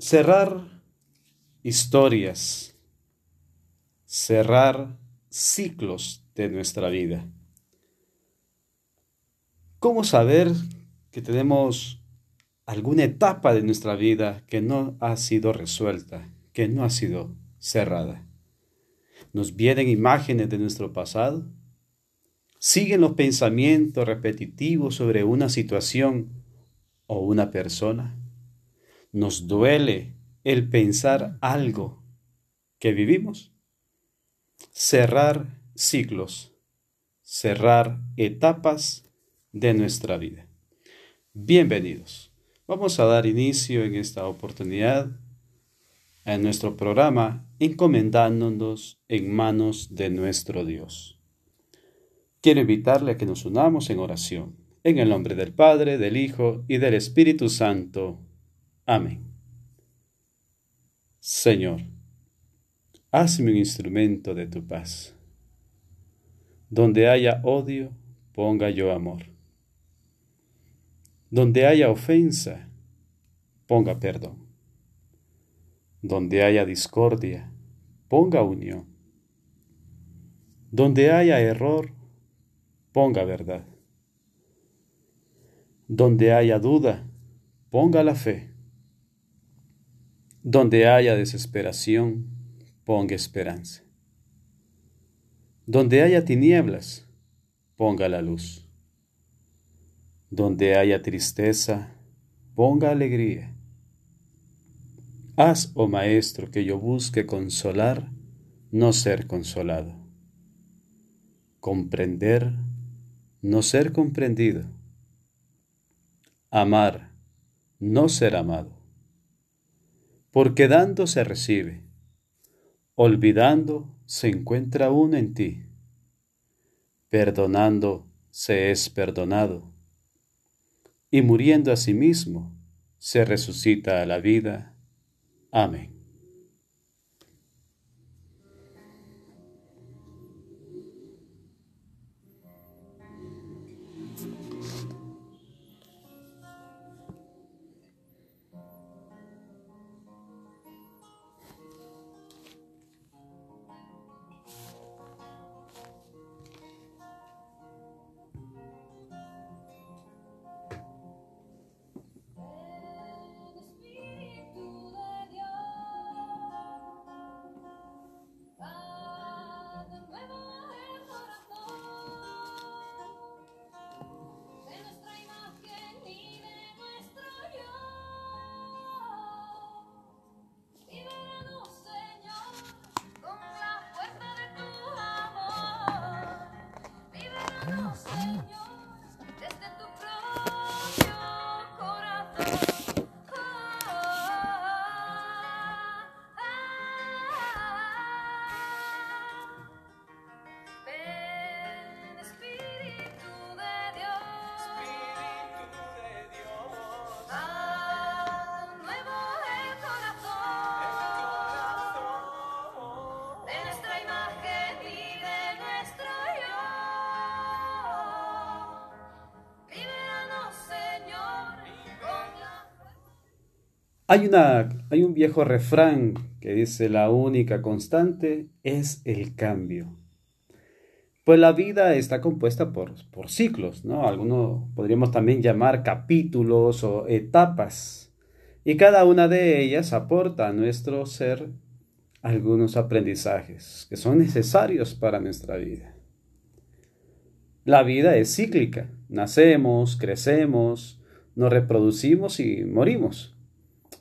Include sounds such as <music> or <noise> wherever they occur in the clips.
Cerrar historias, cerrar ciclos de nuestra vida. ¿Cómo saber que tenemos alguna etapa de nuestra vida que no ha sido resuelta, que no ha sido cerrada? ¿Nos vienen imágenes de nuestro pasado? ¿Siguen los pensamientos repetitivos sobre una situación o una persona? Nos duele el pensar algo que vivimos. Cerrar ciclos, cerrar etapas de nuestra vida. Bienvenidos. Vamos a dar inicio en esta oportunidad a nuestro programa encomendándonos en manos de nuestro Dios. Quiero invitarle a que nos unamos en oración, en el nombre del Padre, del Hijo y del Espíritu Santo. Amén. Señor, hazme un instrumento de tu paz. Donde haya odio, ponga yo amor. Donde haya ofensa, ponga perdón. Donde haya discordia, ponga unión. Donde haya error, ponga verdad. Donde haya duda, ponga la fe. Donde haya desesperación, ponga esperanza. Donde haya tinieblas, ponga la luz. Donde haya tristeza, ponga alegría. Haz, oh Maestro, que yo busque consolar, no ser consolado. Comprender, no ser comprendido. Amar, no ser amado porque dando se recibe, olvidando se encuentra uno en ti, perdonando se es perdonado, y muriendo a sí mismo se resucita a la vida. Amén. Hay, una, hay un viejo refrán que dice la única constante es el cambio. Pues la vida está compuesta por, por ciclos, ¿no? Algunos podríamos también llamar capítulos o etapas. Y cada una de ellas aporta a nuestro ser algunos aprendizajes que son necesarios para nuestra vida. La vida es cíclica. Nacemos, crecemos, nos reproducimos y morimos.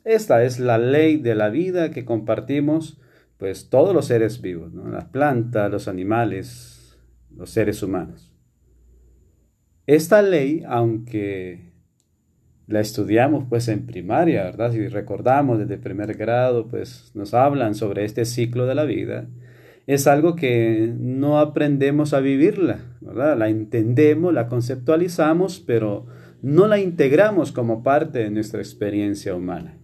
Esta es la ley de la vida que compartimos pues todos los seres vivos, las plantas, los animales, los seres humanos. Esta ley, aunque la estudiamos pues en primaria, ¿verdad? Si recordamos desde primer grado, pues nos hablan sobre este ciclo de la vida, es algo que no aprendemos a vivirla, ¿verdad? La entendemos, la conceptualizamos, pero no la integramos como parte de nuestra experiencia humana.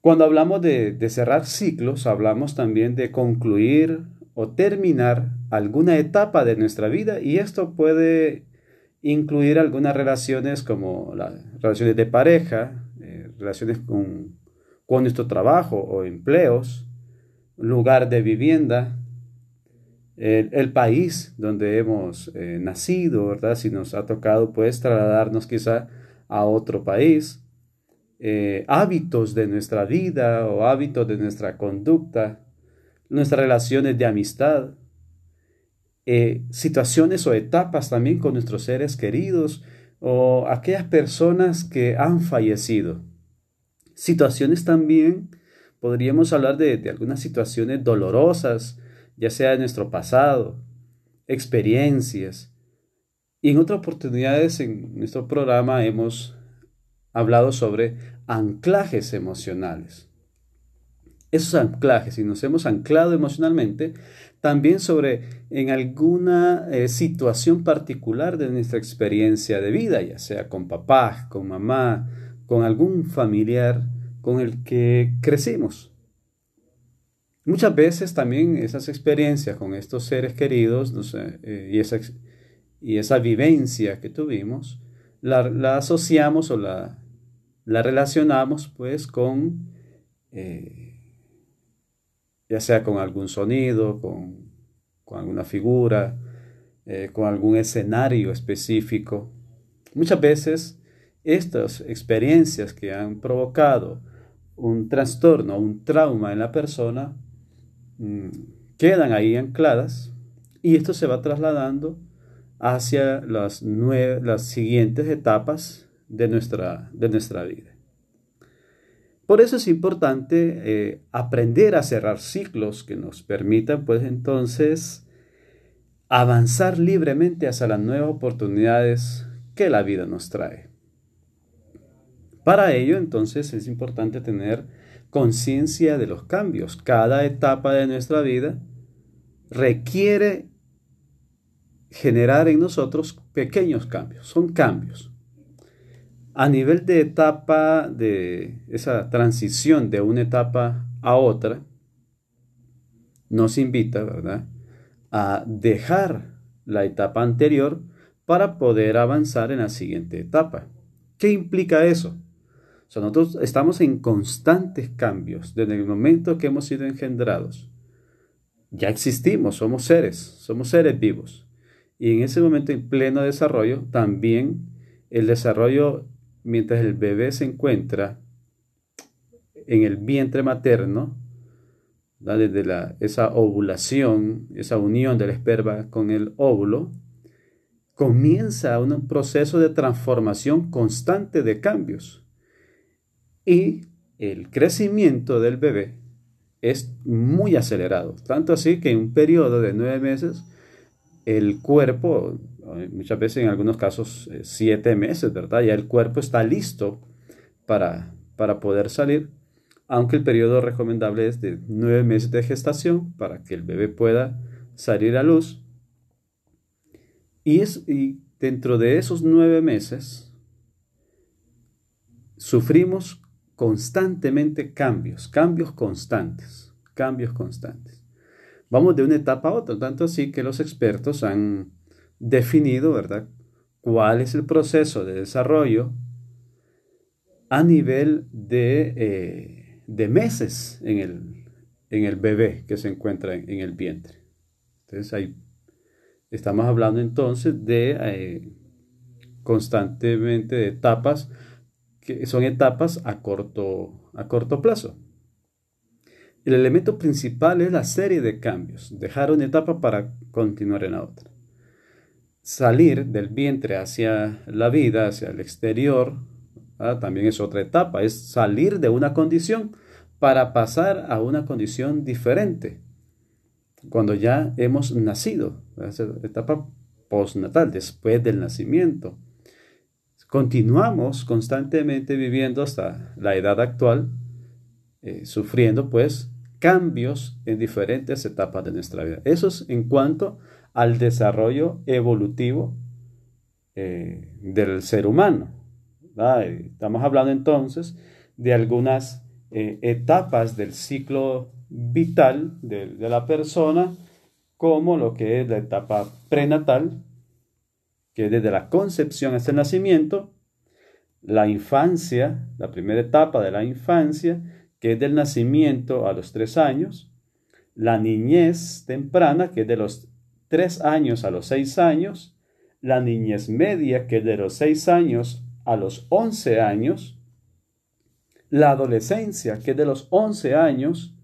Cuando hablamos de, cerrar ciclos, hablamos también de concluir o terminar alguna etapa de nuestra vida y esto puede incluir algunas relaciones como las relaciones de pareja, eh, relaciones con, nuestro trabajo o empleos, lugar de vivienda, el, país donde hemos eh, nacido, ¿verdad? Si nos ha tocado, pues, trasladarnos quizá a otro país, eh, hábitos de nuestra vida o hábitos de nuestra conducta, nuestras relaciones de amistad, eh, situaciones o etapas también con nuestros seres queridos o aquellas personas que han fallecido. Situaciones también, podríamos hablar de, de algunas situaciones dolorosas, ya sea de nuestro pasado, experiencias. Y en otras oportunidades en nuestro programa hemos hablado sobre anclajes emocionales. Esos anclajes, si nos hemos anclado emocionalmente, también sobre en alguna eh, situación particular de nuestra experiencia de vida, ya sea con papá, con mamá, con algún familiar con el que crecimos. Muchas veces también esas experiencias con estos seres queridos eh, y, esa, y, esa, vivencia que tuvimos, la, asociamos o la, la, relacionamos pues con, eh, ya sea con algún sonido, con, con alguna figura, eh, con algún escenario específico. Muchas veces estas experiencias que han provocado un trastorno, un trauma en la persona, Mm, quedan ahí ancladas y esto se va trasladando hacia las, las siguientes etapas de nuestra, de nuestra vida. Por eso es importante eh, aprender a cerrar ciclos que nos permitan, pues entonces, avanzar libremente hacia las nuevas oportunidades que la vida nos trae. Para ello, entonces, es importante tener conciencia de los cambios. Cada etapa de nuestra vida requiere generar en nosotros pequeños cambios, son cambios. A nivel de etapa, de esa transición de una etapa a otra, nos invita, ¿verdad?, a dejar la etapa anterior para poder avanzar en la siguiente etapa. ¿Qué implica eso? nosotros estamos en constantes cambios desde el momento que hemos sido engendrados. Ya existimos, somos seres, somos seres vivos. Y en ese momento en pleno desarrollo, también el desarrollo, mientras el bebé se encuentra en el vientre materno, desde la, esa ovulación, esa unión del esperma con el óvulo, comienza un proceso de transformación constante de cambios. Y el crecimiento del bebé es muy acelerado, tanto así que en un periodo de nueve meses el cuerpo, muchas veces en algunos casos eh, siete meses, ¿verdad? Ya el cuerpo está listo para, para poder salir, aunque el periodo recomendable es de nueve meses de gestación para que el bebé pueda salir a luz. Y, es, y dentro de esos nueve meses sufrimos constantemente cambios, cambios constantes, cambios constantes. Vamos de una etapa a otra, tanto así que los expertos han definido, ¿verdad?, cuál es el proceso de desarrollo a nivel de, eh, de meses en el, en el, bebé que se encuentra en, el vientre. Entonces ahí estamos hablando entonces de eh, constantemente de etapas que son etapas a corto, a corto plazo. El elemento principal es la serie de cambios, dejar una etapa para continuar en la otra. Salir del vientre hacia la vida, hacia el exterior, también es otra etapa, es salir de una condición para pasar a una condición diferente. Cuando ya hemos nacido, esa etapa postnatal, después del nacimiento continuamos constantemente viviendo hasta la edad actual, eh, sufriendo pues cambios en diferentes etapas de nuestra vida. Eso es en cuanto al desarrollo evolutivo eh, del ser humano. Estamos hablando entonces de algunas eh, etapas del ciclo vital de, de la persona, como lo que es la etapa prenatal, que desde la concepción hasta el nacimiento, la infancia, la primera etapa de la infancia, que es del nacimiento a los tres años, la niñez temprana, que es de los tres años a los seis años, la niñez media, que es de los seis años a los once años, la adolescencia, que es de los once años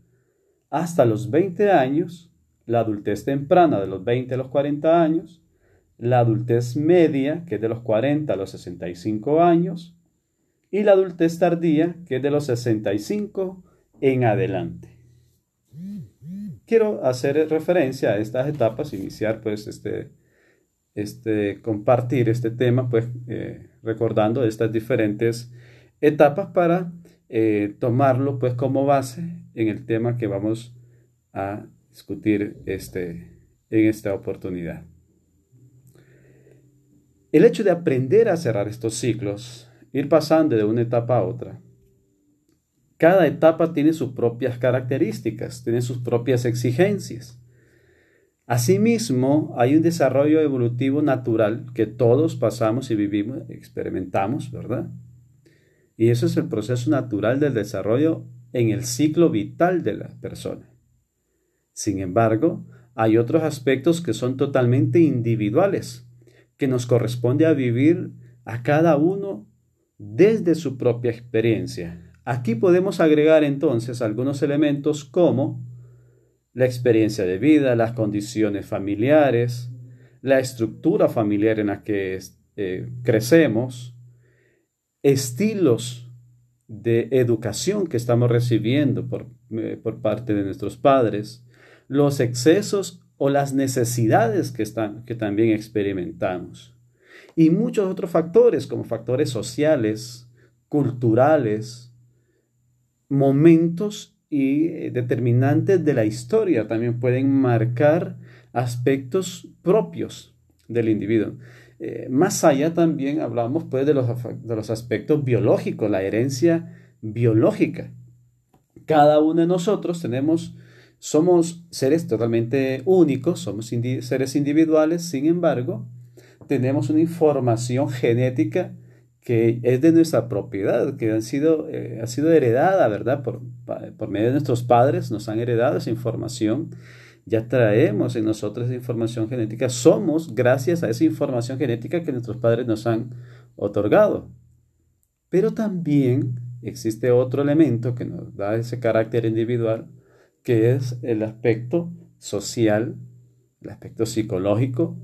hasta los veinte años, la adultez temprana de los 20 a los 40 años, la adultez media, que es de los 40 a los 65 años, y la adultez tardía, que es de los 65 en adelante. Quiero hacer referencia a estas etapas, iniciar pues este, este compartir este tema, pues eh, recordando estas diferentes etapas para eh, tomarlo pues como base en el tema que vamos a discutir este, en esta oportunidad. El hecho de aprender a cerrar estos ciclos, ir pasando de una etapa a otra, cada etapa tiene sus propias características, tiene sus propias exigencias. Asimismo, hay un desarrollo evolutivo natural que todos pasamos y vivimos, experimentamos, ¿verdad? Y eso es el proceso natural del desarrollo en el ciclo vital de la persona. Sin embargo, hay otros aspectos que son totalmente individuales, que nos corresponde a vivir a cada uno desde su propia experiencia. Aquí podemos agregar entonces algunos elementos como la experiencia de vida, las condiciones familiares, la estructura familiar en la que eh, crecemos, estilos de educación que estamos recibiendo por, eh, por parte de nuestros padres, los excesos o las necesidades que, que también experimentamos. Y muchos otros factores, como factores sociales, culturales, momentos y eh, determinantes de la historia también pueden marcar aspectos propios del individuo. Eh, más allá también hablamos pues de los, de los aspectos biológicos, la herencia biológica. Cada uno de nosotros tenemos somos seres totalmente únicos, somos seres individuales, sin embargo, tenemos una información genética que es de nuestra propiedad, que ha sido, eh, ha sido heredada, ¿verdad? Por, por medio de nuestros padres nos han heredado esa información. Ya traemos en nosotros información genética. Somos gracias a esa información genética que nuestros padres nos han otorgado. Pero también existe otro elemento que nos da ese carácter individual, que es el aspecto social, el aspecto psicológico,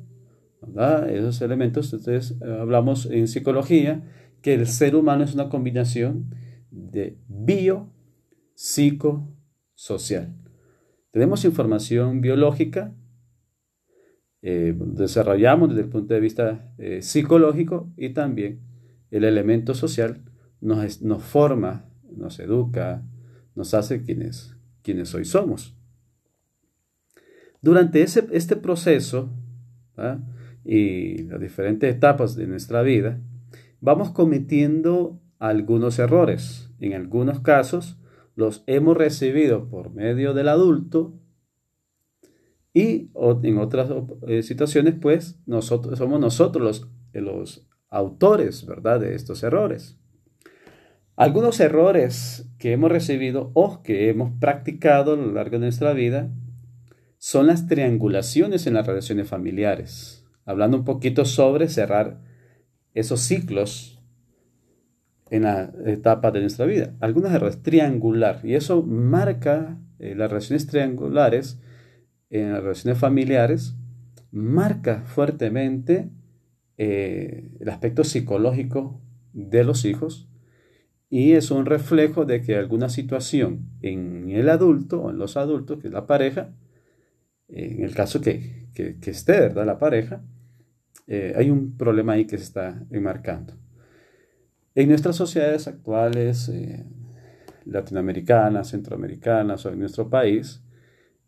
¿verdad? Esos elementos, entonces hablamos en psicología que el ser humano es una combinación de bio, psico, social. Tenemos información biológica, eh, desarrollamos desde el punto de vista eh, psicológico y también el elemento social nos, nos forma, nos educa, nos hace quienes quienes hoy somos. Durante ese, este proceso y las diferentes etapas de nuestra vida, vamos cometiendo algunos errores. En algunos casos los hemos recibido por medio del adulto y en otras eh, situaciones, pues, somos nosotros los, los autores, ¿verdad?, de estos errores. Algunos errores que hemos recibido o que hemos practicado a lo largo de nuestra vida son las triangulaciones en las relaciones familiares. Hablando un poquito sobre cerrar esos ciclos en la etapa de nuestra vida. Algunos errores, triangular, y eso marca eh, las relaciones triangulares en las relaciones familiares, marca fuertemente eh, el aspecto psicológico de los hijos y es un reflejo de que alguna situación en el adulto o en los adultos, que es la pareja, en el caso que, que, esté, ¿verdad? La pareja, eh, hay un problema ahí que se está enmarcando. En nuestras sociedades actuales, eh, latinoamericanas, centroamericanas o en nuestro país,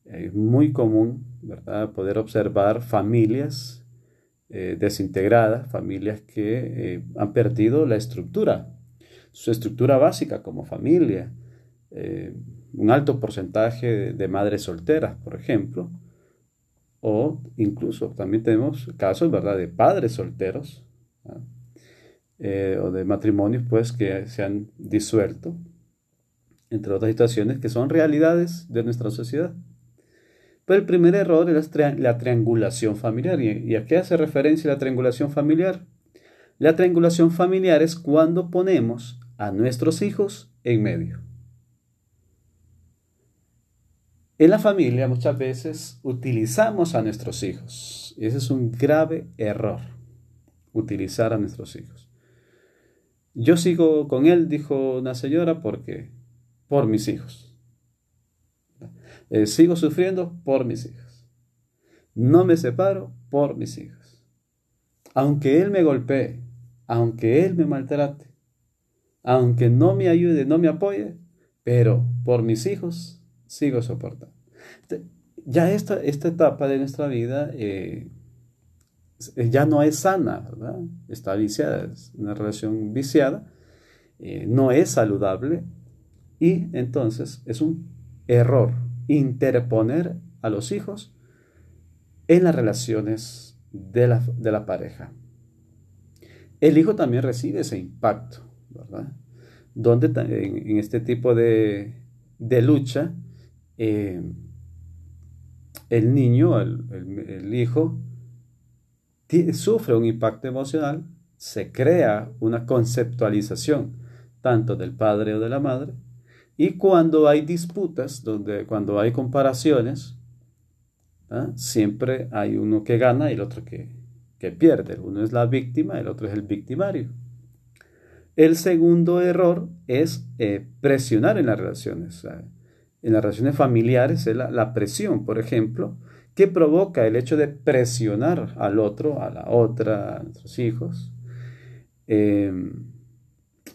es muy común, ¿verdad?, poder observar familias eh, desintegradas, familias que han perdido la estructura su estructura básica como familia, un alto porcentaje de, madres solteras, por ejemplo, o incluso también tenemos casos, ¿verdad?, de padres solteros, eh, o de matrimonios, pues, que se han disuelto. entre otras situaciones que son realidades de nuestra sociedad. Pero el primer error es la triangulación familiar. ¿Y a qué hace referencia la triangulación familiar? La triangulación familiar es cuando ponemos a nuestros hijos en medio. En la familia muchas veces utilizamos a nuestros hijos. Y ese es un grave error, utilizar a nuestros hijos. Yo sigo con él, dijo una señora, porque por mis hijos. Eh, sigo sufriendo por mis hijos. No me separo por mis hijos. Aunque él me golpee, aunque él me maltrate, aunque no me ayude, no me apoye, pero por mis hijos sigo soportando. Ya esta, esta etapa de nuestra vida eh, ya no es sana, ¿verdad? Está viciada, es una relación viciada, eh, no es saludable y entonces es un error interponer a los hijos en las relaciones de la, de la pareja. El hijo también recibe ese impacto, ¿verdad? Donde en, este tipo de, lucha, eh, el niño, el, hijo, sufre un impacto emocional, se crea una conceptualización tanto del padre o de la madre, y cuando hay disputas, donde, cuando hay comparaciones, ¿ah? siempre hay uno que gana y el otro que, que pierde. Uno es la víctima, el otro es el victimario. El segundo error es eh, presionar en las relaciones. En las relaciones familiares es la, presión, por ejemplo, que provoca el hecho de presionar al otro, a la otra, a nuestros hijos, em,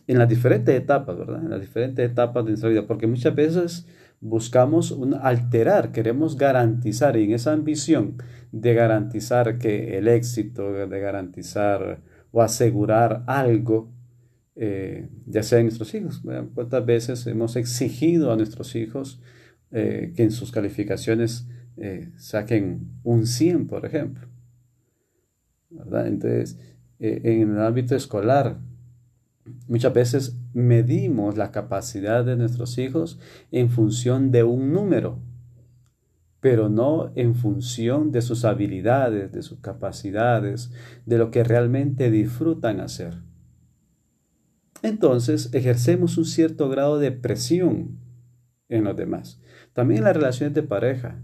en las diferentes etapas, ¿verdad? En las diferentes etapas de nuestra vida, porque muchas veces buscamos alterar, queremos garantizar y en esa ambición de garantizar que el éxito, de garantizar o asegurar algo, eh, ya sea en nuestros hijos. ¿Cuántas veces hemos exigido a nuestros hijos eh, que en sus calificaciones eh, saquen un 100, por ejemplo? Entonces, en el ámbito escolar, Muchas veces medimos la capacidad de nuestros hijos en función de un número, pero no en función de sus habilidades, de sus capacidades, de lo que realmente disfrutan hacer. Entonces ejercemos un cierto grado de presión en los demás. También en las relaciones de pareja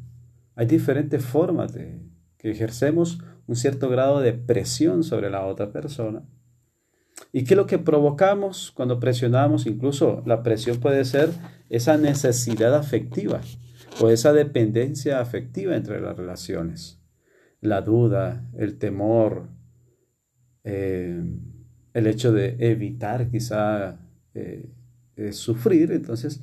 hay diferentes formas de que ejercemos un cierto grado de presión sobre la otra persona ¿Y qué es lo que provocamos cuando presionamos? Incluso la presión puede ser esa necesidad afectiva o esa dependencia afectiva entre las relaciones. La duda, el temor, eh, el hecho de evitar quizá eh, eh, sufrir, entonces,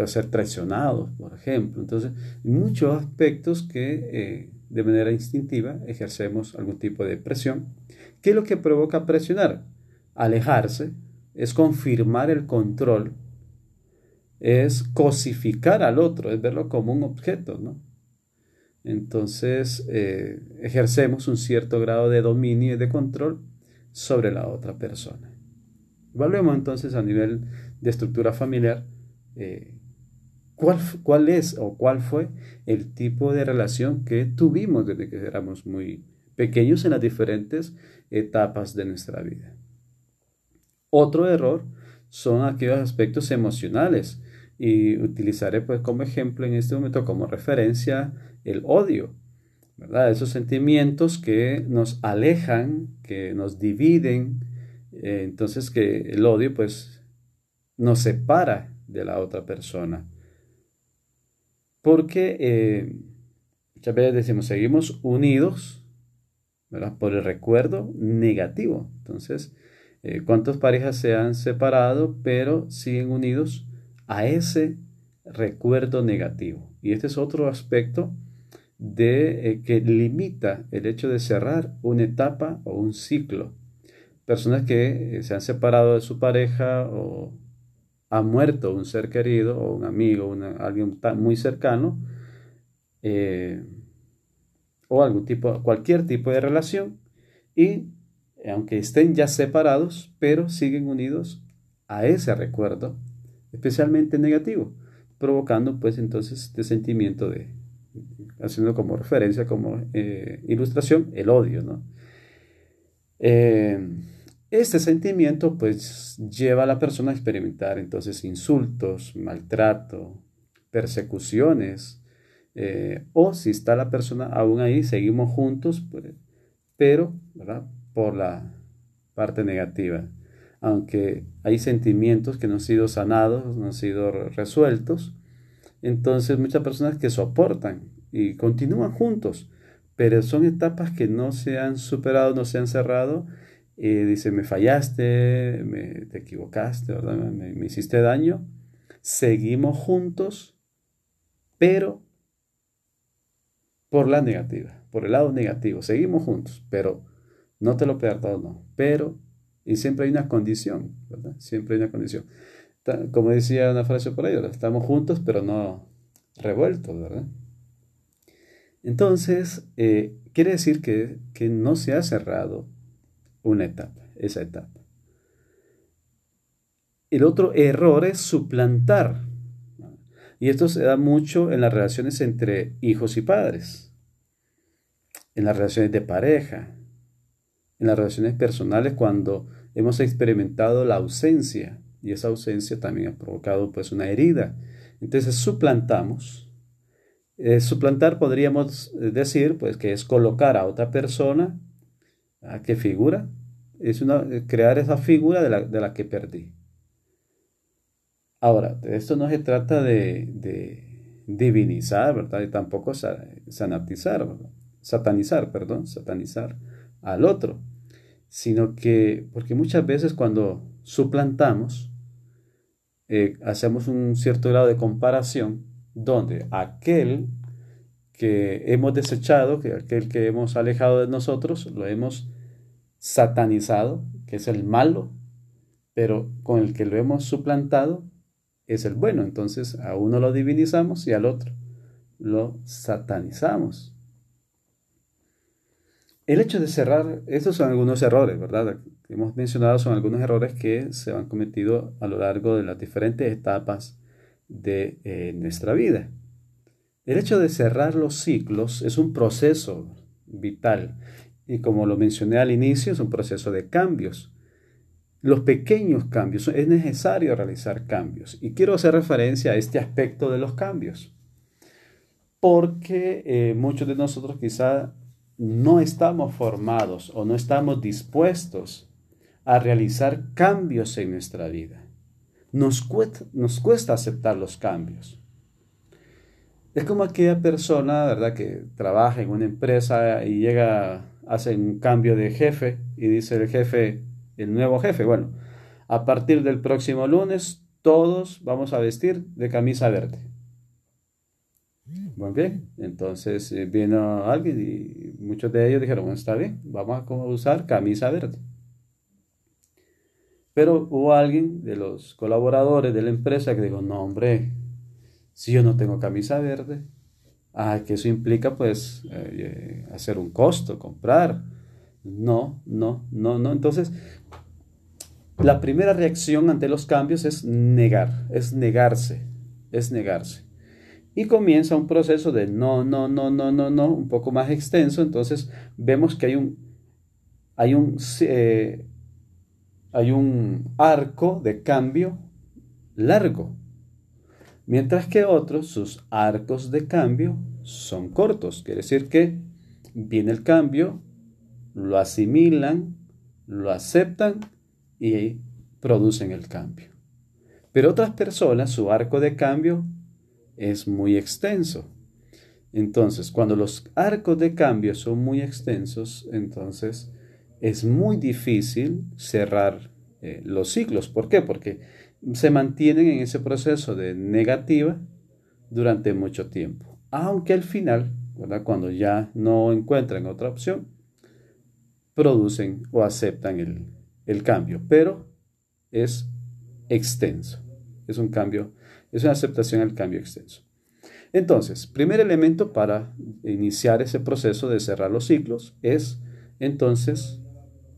o ser traicionados, por ejemplo. Entonces, muchos aspectos que de manera instintiva ejercemos algún tipo de presión. ¿Qué es lo que provoca presionar? alejarse, es confirmar el control, es cosificar al otro, es verlo como un objeto, ¿no? Entonces eh, ejercemos un cierto grado de dominio y de control sobre la otra persona. Evaluemos entonces a nivel de estructura familiar eh, ¿cuál, cuál es o cuál fue el tipo de relación que tuvimos desde que éramos muy pequeños en las diferentes etapas de nuestra vida. Otro error son aquellos aspectos emocionales y utilizaré pues como ejemplo en este momento como referencia el odio, Esos sentimientos que nos alejan, que nos dividen, eh, entonces que el odio pues nos separa de la otra persona. Porque eh, muchas veces decimos, seguimos unidos por el recuerdo negativo. Entonces, eh, cuántas parejas se han separado, pero siguen unidos a ese recuerdo negativo. Y este es otro aspecto de eh, que limita el hecho de cerrar una etapa o un ciclo. Personas que eh, se han separado de su pareja o ha muerto un ser querido o un amigo, alguien muy cercano, o algún tipo, cualquier tipo de relación, y aunque estén ya separados, pero siguen unidos a ese recuerdo especialmente negativo, provocando pues entonces este sentimiento de, haciendo como referencia, como eh, ilustración, el odio, ¿no? Eh, este sentimiento pues lleva a la persona a experimentar entonces insultos, maltrato, persecuciones, eh, o si está la persona aún ahí, seguimos juntos, pues, pero ¿verdad? por la parte negativa. Aunque hay sentimientos que no han sido sanados, no han sido resueltos, entonces muchas personas que soportan y continúan juntos, pero son etapas que no se han superado, no se han cerrado. Y dice, me fallaste, te equivocaste, Me, me hiciste daño, seguimos juntos, pero por la negativa, por el lado negativo, seguimos juntos, pero no te lo perdono, pero, y siempre hay una condición, ¿verdad? Siempre hay una condición. Como decía una frase por ahí, estamos juntos, pero no revueltos, ¿verdad? Entonces, eh, quiere decir que, que no se ha cerrado una etapa, esa etapa. El otro error es suplantar. Y esto se da mucho en las relaciones entre hijos y padres, en las relaciones de pareja, en las relaciones personales cuando hemos experimentado la ausencia y esa ausencia también ha provocado pues una herida. Entonces suplantamos. Eh, suplantar podríamos decir pues que es colocar a otra persona ¿a qué figura? es una, eh, crear esa figura de la, que perdí. Ahora, esto no se trata de, divinizar, ¿verdad? Y tampoco sanatizar, satanizar, perdón, satanizar al otro, sino que, porque muchas veces cuando suplantamos, eh, hacemos un cierto grado de comparación donde aquel que hemos desechado, que aquel que hemos alejado de nosotros, lo hemos satanizado, que es el malo, pero con el que lo hemos suplantado es el bueno. Entonces a uno lo divinizamos y al otro lo satanizamos. El hecho de cerrar, estos son algunos errores, ¿verdad? Hemos mencionado son algunos errores que se han cometido a lo largo de las diferentes etapas de eh, nuestra vida. El hecho de cerrar los ciclos es un proceso vital y como lo mencioné al inicio, es un proceso de cambios. Los pequeños cambios, es necesario realizar cambios. Y quiero hacer referencia a este aspecto de los cambios. Porque eh, muchos de nosotros quizá no estamos formados o no estamos dispuestos a realizar cambios en nuestra vida. Nos cuesta, nos cuesta aceptar los cambios. Es como aquella persona, ¿verdad?, que trabaja en una empresa y llega hacen un cambio de jefe y dice el jefe, el nuevo jefe, bueno, a partir del próximo lunes todos vamos a vestir de camisa verde. Muy bien, entonces eh, vino alguien y muchos de ellos dijeron, bueno, está bien, vamos a usar camisa verde. Pero hubo alguien de los colaboradores de la empresa que dijo, no hombre, si yo no tengo camisa verde, Ah, que eso implica pues eh, hacer un costo, comprar. No, no, no, no. Entonces, la primera reacción ante los cambios es negar, es negarse, es negarse. Y comienza un proceso de no, no, no, no, no, no, un poco más extenso. Entonces vemos que hay un, hay un, eh, hay un arco de cambio largo mientras que otros, sus arcos de cambio son cortos. Quiere decir que viene el cambio, lo asimilan, lo aceptan y producen el cambio. Pero otras personas, su arco de cambio es muy extenso. Entonces, cuando los arcos de cambio son muy extensos, entonces es muy difícil cerrar eh, los ciclos. ¿Por qué? Porque se mantienen en ese proceso de negativa durante mucho tiempo. Aunque al final, cuando ya no encuentran otra opción, producen o aceptan el, el cambio, pero es extenso. Es un cambio, es una aceptación al cambio extenso. Entonces, primer elemento para iniciar ese proceso de cerrar los ciclos es entonces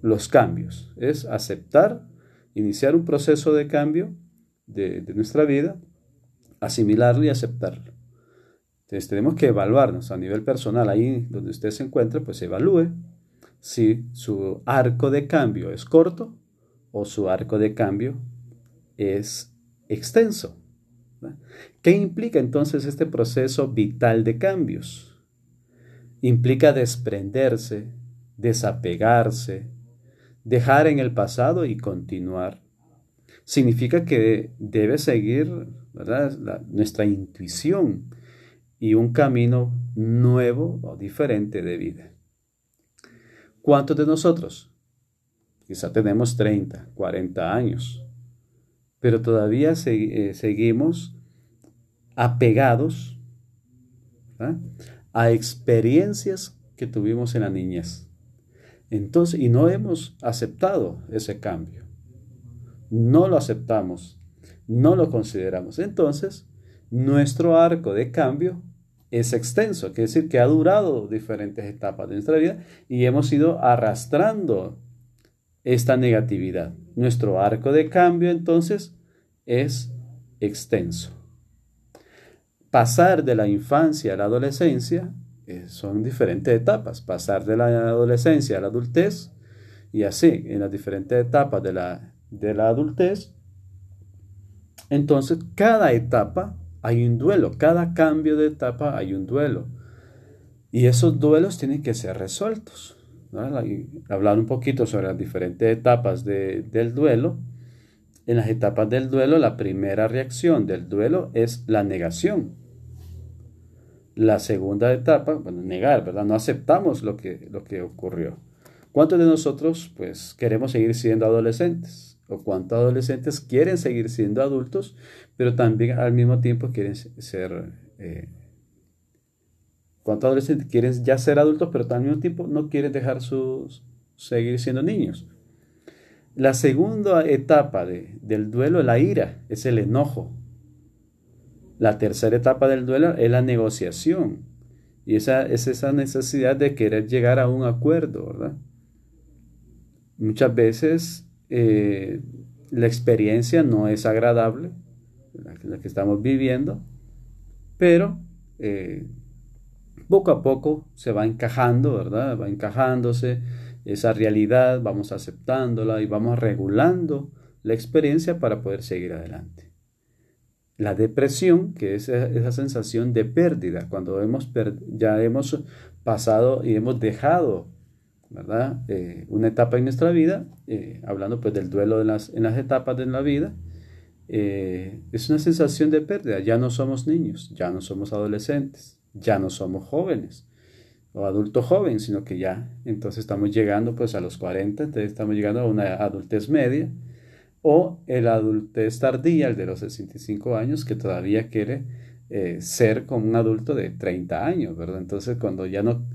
los cambios, es aceptar iniciar un proceso de cambio de, nuestra vida, asimilarlo y aceptarlo. Entonces tenemos que evaluarnos a nivel personal, ahí donde usted se encuentra, pues evalúe si su arco de cambio es corto o su arco de cambio es extenso. ¿Qué implica entonces este proceso vital de cambios? Implica desprenderse, desapegarse, dejar en el pasado y continuar. Significa que debe seguir nuestra intuición y un camino nuevo o diferente de vida. ¿Cuántos de nosotros? Quizá tenemos 30, 40 años, pero todavía eh, seguimos apegados a experiencias que tuvimos en la niñez. Entonces, y no hemos aceptado ese cambio. No lo aceptamos, no lo consideramos. Entonces, nuestro arco de cambio es extenso, quiere decir que ha durado diferentes etapas de nuestra vida y hemos ido arrastrando esta negatividad. Nuestro arco de cambio entonces es extenso. Pasar de la infancia a la adolescencia eh, son diferentes etapas. Pasar de la adolescencia a la adultez y así en las diferentes etapas de la, de la adultez. Entonces, cada etapa hay un duelo, cada cambio de etapa hay un duelo. Y esos duelos tienen que ser resueltos. hablar un poquito sobre las diferentes etapas del duelo. En las etapas del duelo, la primera reacción del duelo es la negación. La segunda etapa, bueno, negar, ¿verdad? No aceptamos lo que, lo que ocurrió. ¿Cuántos de nosotros, pues, queremos seguir siendo adolescentes? ¿O cuántos adolescentes quieren seguir siendo adultos, pero también al mismo tiempo quieren ser... Eh, ¿Cuántos adolescentes quieren ya ser adultos, pero al mismo tiempo no quieren dejar sus, seguir siendo niños? La segunda etapa del duelo la ira, es el enojo. La tercera etapa del duelo es la negociación. Y esa es esa necesidad de querer llegar a un acuerdo, ¿verdad? Muchas veces eh, la experiencia no es agradable, la, que estamos viviendo, pero eh, poco a poco se va encajando, ¿verdad? Va encajándose esa realidad, vamos aceptándola y vamos regulando la experiencia para poder seguir adelante. La depresión, que es esa sensación de pérdida, cuando hemos ya hemos pasado y hemos dejado ¿verdad? Eh, una etapa en nuestra vida, eh, hablando pues del duelo en las, en las etapas de la vida, eh, es una sensación de pérdida. Ya no somos niños, ya no somos adolescentes, ya no somos jóvenes o adultos jóvenes, sino que ya entonces estamos llegando pues a los 40, entonces estamos llegando a una adultez media o el adultez tardía, el de los 65 años, que todavía quiere eh, ser como un adulto de 30 años, ¿verdad? Entonces, cuando ya no,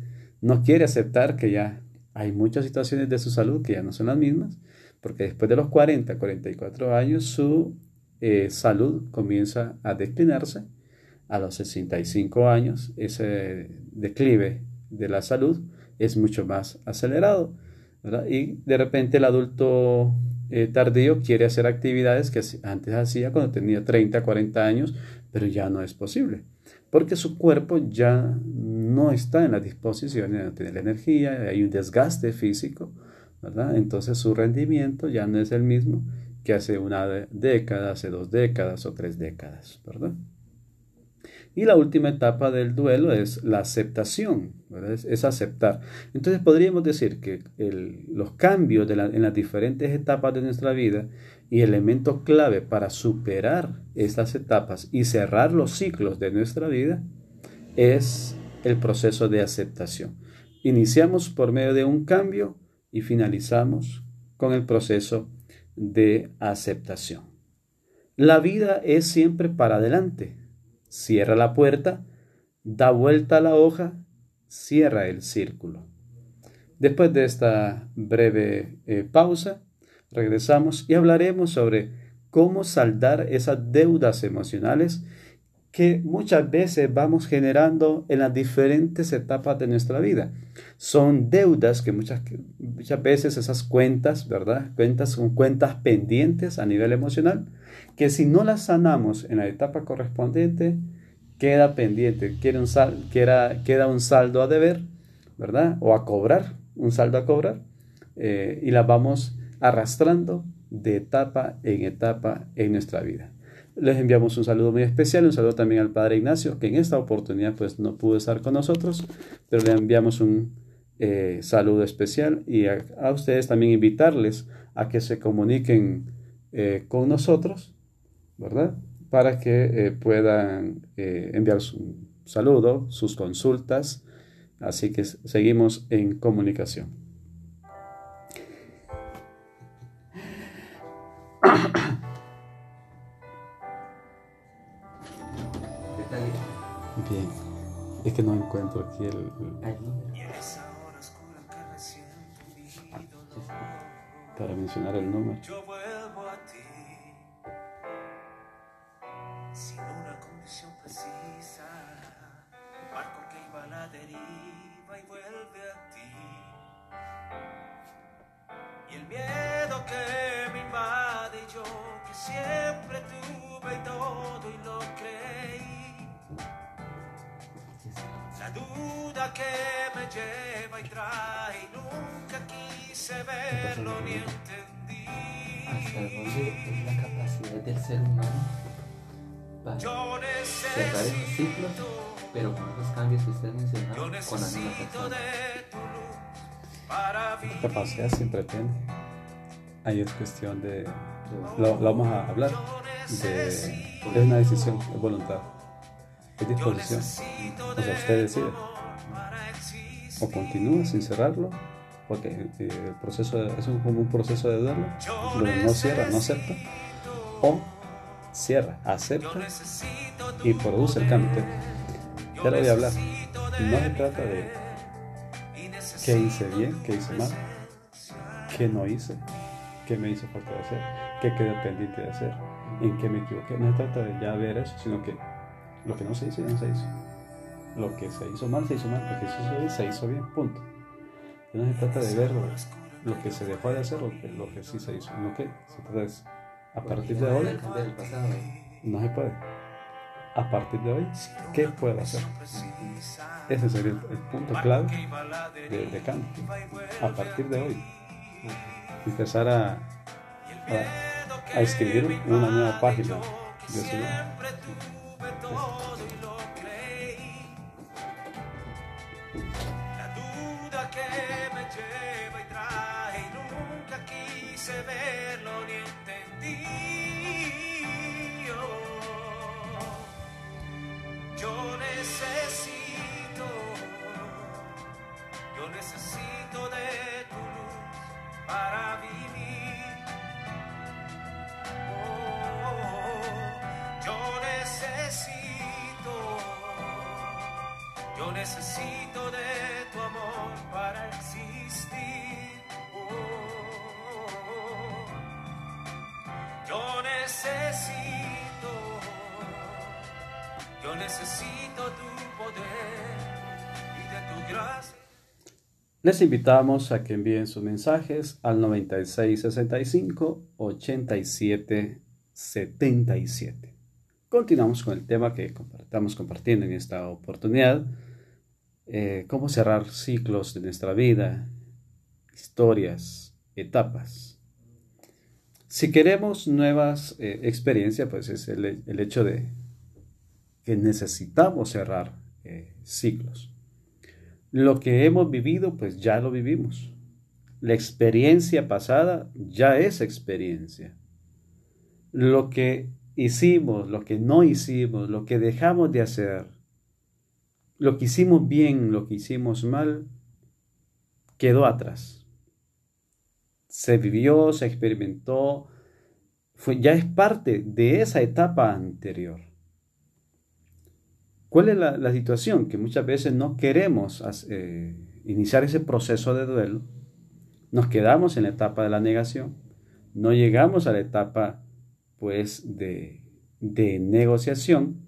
no quiere aceptar que ya hay muchas situaciones de su salud que ya no son las mismas, porque después de los 40, 44 años, su eh, salud comienza a declinarse. A los 65 años, ese declive de la salud es mucho más acelerado. Y de repente el adulto eh, tardío quiere hacer actividades que antes hacía cuando tenía 30, 40 años, pero ya no es posible, porque su cuerpo ya no está en la disposición de tener la energía, hay un desgaste físico. Entonces su rendimiento ya no es el mismo que hace una década, hace dos décadas o tres décadas, ¿verdad? Y la última etapa del duelo es la aceptación, es, aceptar. Entonces podríamos decir que los cambios en las diferentes etapas de nuestra vida y elemento clave para superar estas etapas y cerrar los ciclos de nuestra vida es el proceso de aceptación. Iniciamos por medio de un cambio y finalizamos con el proceso de aceptación. La vida es siempre para adelante cierra la puerta, da vuelta a la hoja, cierra el círculo. Después de esta breve eh, pausa, regresamos y hablaremos sobre cómo saldar esas deudas emocionales que muchas veces vamos generando en las diferentes etapas de nuestra vida. Son deudas que muchas, muchas veces esas cuentas, ¿verdad? Cuentas son cuentas pendientes a nivel emocional, que si no las sanamos en la etapa correspondiente, queda pendiente, queda un, sal, queda, queda un saldo a deber, ¿verdad? O a cobrar, un saldo a cobrar, eh, y las vamos arrastrando de etapa en etapa en nuestra vida. Les enviamos un saludo muy especial, un saludo también al Padre Ignacio, que en esta oportunidad pues no pudo estar con nosotros, pero le enviamos un eh, saludo especial y a, ustedes también invitarles a que se comuniquen eh, con nosotros, ¿verdad? Para que eh, puedan enviar su saludo, sus consultas, así que seguimos en comunicación. <coughs> Es que no encuentro aquí el. Para mencionar el número. Yo vuelvo a ti. Sin una condición precisa. Barco que iba a la deriva y vuelve a ti. Y el miedo que me invade yo, que siempre tuve todo y lo creí duda que me lleva y trae, nunca quise verlo ni entendí. ¿Hasta dónde es la capacidad del ser humano para cerrar esos ciclos, pero con los cambios que usted mencionaba con la misma persona? La capacidad siempre tiene. Ahí es cuestión de. Lo, lo vamos a hablar. De, es una decisión, es voluntad es disposición. O sea, usted decide. O continúa sin cerrarlo, porque eh, el proceso es como un proceso de duelo, donde no cierra, no acepta, o cierra, acepta y produce el cambio. Ya lo voy a hablar. No se trata de qué hice bien, qué hice mal, qué no hice, qué me hizo falta de hacer, qué quedé pendiente de hacer, en qué me equivoqué. No se trata de ya ver eso, sino que lo que no se hizo, ya no se hizo. Lo que se hizo mal, se hizo mal. Lo que se hizo bien, se hizo bien. Punto. no se trata de ver lo, que se dejó de hacer o lo que sí se hizo. Lo que se trata de a partir de hoy, no se puede. A partir de hoy, ¿qué puedo hacer? Ese sería el, punto clave de, cambio. A partir de hoy, empezar a, a, a escribir una nueva página de su vida todo y lo creí. La duda que me lleva y trae, nunca quise verlo ni entendí. yo necesito, yo necesito de tu luz para vivir. Yo necesito de tu amor para existir. Yo necesito, yo necesito tu poder y de tu gracia. Les invitamos a que envíen sus mensajes al 9665 87 77. Continuamos con el tema que estamos compartiendo en esta oportunidad, eh, cómo cerrar ciclos de nuestra vida, historias, etapas. Si queremos nuevas eh, experiencias, pues es el, hecho de que necesitamos cerrar eh, ciclos. Lo que hemos vivido, pues ya lo vivimos. La experiencia pasada ya es experiencia. Lo que hicimos, lo que no hicimos, lo que dejamos de hacer, lo que hicimos bien, lo que hicimos mal, quedó atrás. Se vivió, se experimentó, fue, ya es parte de esa etapa anterior. ¿Cuál es la, situación? Que muchas veces no queremos eh, iniciar ese proceso de duelo, nos quedamos en la etapa de la negación, no llegamos a la etapa pues de, negociación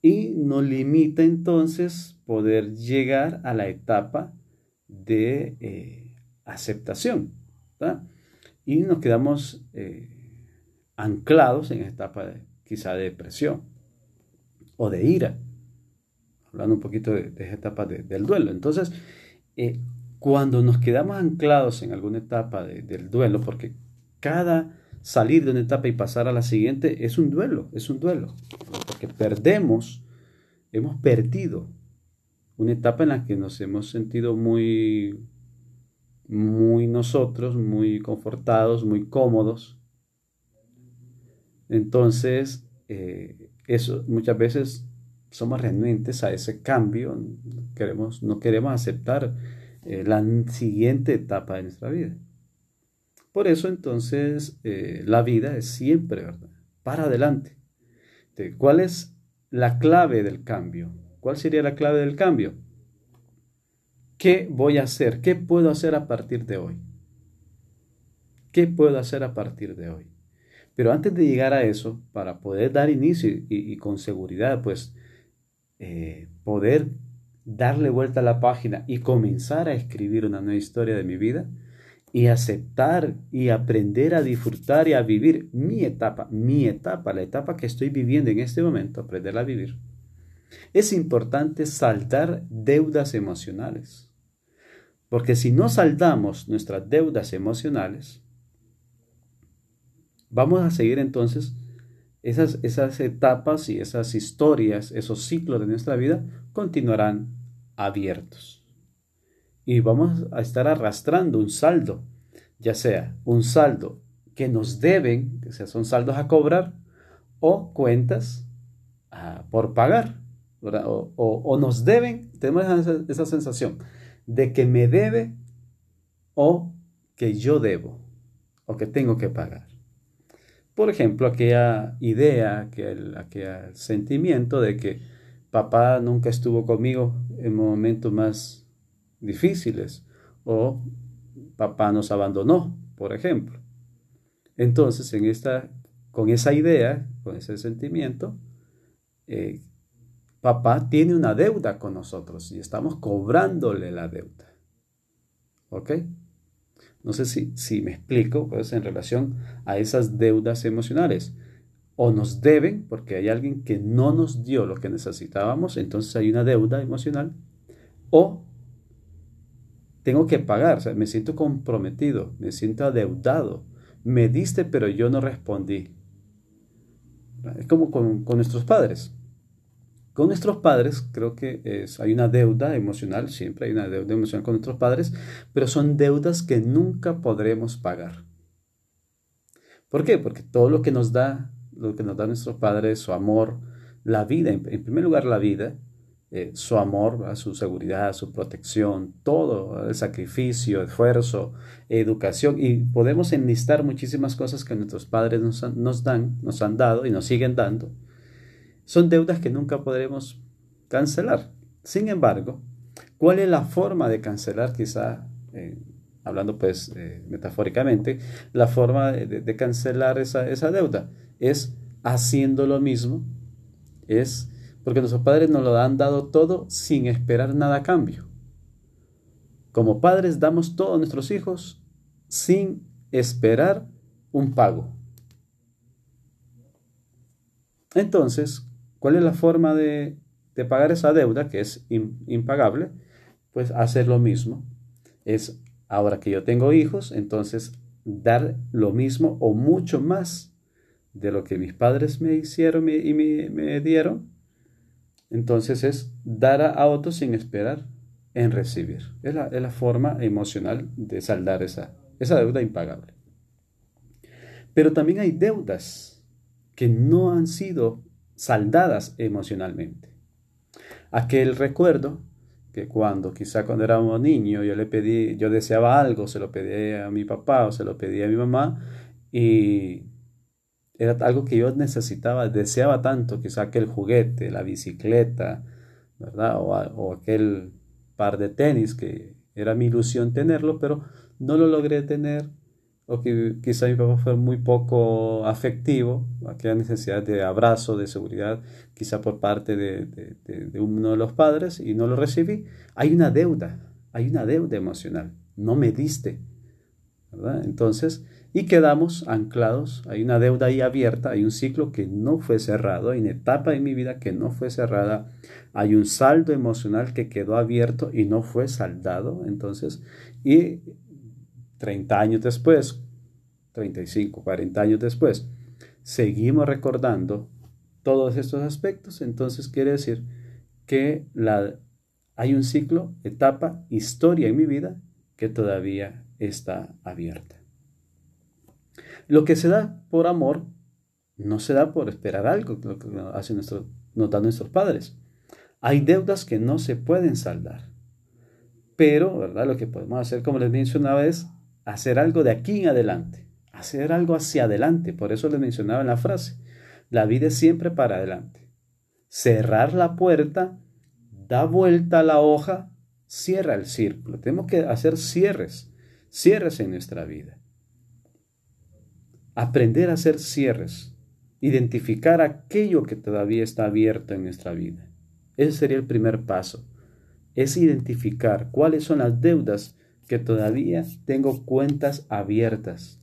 y nos limita entonces poder llegar a la etapa de eh, aceptación. Y nos quedamos eh, anclados en esta etapa de, quizá de depresión o de ira, hablando un poquito de, esa etapa del duelo. Entonces, eh, cuando nos quedamos anclados en alguna etapa del duelo, porque cada salir de una etapa y pasar a la siguiente es un duelo, es un duelo, porque perdemos, hemos perdido una etapa en la que nos hemos sentido muy, muy nosotros, muy confortados, muy cómodos. Entonces, eh, eso muchas veces somos renuentes a ese cambio, queremos, no queremos aceptar eh, la siguiente etapa de nuestra vida. Por eso entonces eh, la vida es siempre. Para adelante. ¿Cuál es la clave del cambio? ¿Cuál sería la clave del cambio? ¿Qué voy a hacer? ¿Qué puedo hacer a partir de hoy? ¿Qué puedo hacer a partir de hoy? Pero antes de llegar a eso, para poder dar inicio y, con seguridad, pues eh, poder darle vuelta a la página y comenzar a escribir una nueva historia de mi vida y aceptar y aprender a disfrutar y a vivir mi etapa, mi etapa, la etapa que estoy viviendo en este momento, aprender a vivir. Es importante saldar deudas emocionales. Porque si no saldamos nuestras deudas emocionales, vamos a seguir entonces esas, esas etapas y esas historias, esos ciclos de nuestra vida continuarán abiertos. Y vamos a estar arrastrando un saldo, ya sea un saldo que nos deben, que sea, son saldos a cobrar, o cuentas ah, por pagar, o, nos deben, tenemos esa, sensación de que me debe o que yo debo, o que tengo que pagar. Por ejemplo, aquella idea, aquel, aquel sentimiento de que papá nunca estuvo conmigo en momentos más difíciles o papá nos abandonó, por ejemplo. Entonces, en esta, con esa idea, con ese sentimiento, eh, papá tiene una deuda con nosotros y estamos cobrándole la deuda. ¿Ok? No sé si, si me explico, pues en relación a esas deudas emocionales o nos deben, porque hay alguien que no nos dio lo que necesitábamos, entonces hay una deuda emocional, o tengo que pagar, me siento comprometido, me siento adeudado, me diste pero yo no respondí. Es como con, nuestros padres. Con nuestros padres creo que es, hay una deuda emocional, siempre hay una deuda emocional con nuestros padres, pero son deudas que nunca podremos pagar. ¿Por qué? Porque todo lo que nos da lo que nos da nuestros padres, su amor, la vida, en, primer lugar la vida, eh, su amor, su seguridad, su protección, todo, el sacrificio, esfuerzo, educación, y podemos enlistar muchísimas cosas que nuestros padres nos, nos dan, nos han dado y nos siguen dando. Son deudas que nunca podremos cancelar. Sin embargo, ¿cuál es la forma de cancelar quizá? Eh, hablando pues eh, metafóricamente, la forma de, cancelar esa, esa, deuda es haciendo lo mismo, es porque nuestros padres nos lo han dado todo sin esperar nada a cambio. Como padres damos todo a nuestros hijos sin esperar un pago. Entonces, ¿cuál es la forma de, de pagar esa deuda que es impagable? Pues hacer lo mismo. Es Ahora que yo tengo hijos, entonces dar lo mismo o mucho más de lo que mis padres me hicieron y me, dieron, entonces es dar a otros sin esperar en recibir. Es la, forma emocional de saldar esa, esa deuda impagable. Pero también hay deudas que no han sido saldadas emocionalmente. Aquel recuerdo cuando quizá cuando éramos niños yo le pedí, yo deseaba algo, se lo pedí a mi papá o se lo pedí a mi mamá y era algo que yo necesitaba, deseaba tanto, quizá aquel juguete, la bicicleta, ¿verdad? O, o aquel par de tenis que era mi ilusión tenerlo, pero no lo logré tener o que quizá mi papá fue muy poco afectivo, aquella necesidad de abrazo, de seguridad, quizá por parte de, de, uno de los padres y no lo recibí, hay una deuda, hay una deuda emocional, no me diste, ¿verdad? Entonces, y quedamos anclados, hay una deuda ahí abierta, hay un ciclo que no fue cerrado, hay una etapa en mi vida que no fue cerrada, hay un saldo emocional que quedó abierto y no fue saldado, entonces, y 30 años después, 35, 40 años después, seguimos recordando todos estos aspectos, entonces quiere decir que la, hay un ciclo, etapa, historia en mi vida que todavía está abierta. Lo que se da por amor no se da por esperar algo, lo que hacen nuestro, nos dan nuestros padres. Hay deudas que no se pueden saldar. Pero, ¿verdad? Lo que podemos hacer, como les mencionaba, es hacer algo de aquí en adelante, hacer algo hacia adelante. Por eso les mencionaba en la frase, la vida es siempre para adelante. Cerrar la puerta, da vuelta a la hoja, cierra el círculo. Tenemos que hacer cierres, cierres en nuestra vida. Aprender a hacer cierres, identificar aquello que todavía está abierto en nuestra vida. Ese sería el primer paso. Es identificar cuáles son las deudas que todavía tengo cuentas abiertas,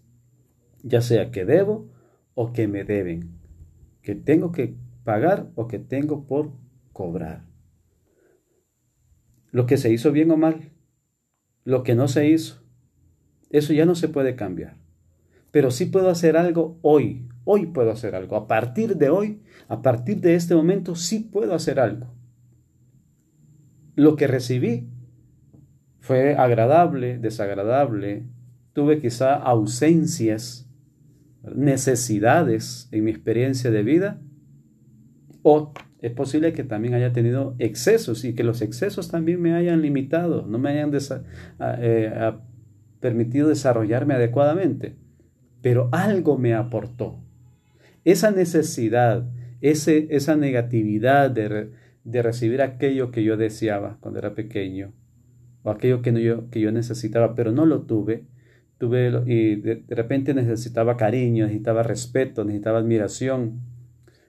ya sea que debo o que me deben, que tengo que pagar o que tengo por cobrar. Lo que se hizo bien o mal, lo que no se hizo, eso ya no se puede cambiar. Pero sí puedo hacer algo hoy, hoy puedo hacer algo. A partir de hoy, a partir de este momento, sí puedo hacer algo. Lo que recibí fue agradable, desagradable, tuve quizá ausencias, necesidades en mi experiencia de vida, o es posible que también haya tenido excesos y que los excesos también me hayan limitado, no me hayan eh, permitido desarrollarme adecuadamente, pero algo me aportó. Esa necesidad, ese, esa negatividad de, de recibir aquello que yo deseaba cuando era pequeño, o aquello que, yo, que yo necesitaba, pero no lo tuve, tuve y de, repente necesitaba cariño, necesitaba respeto, necesitaba admiración,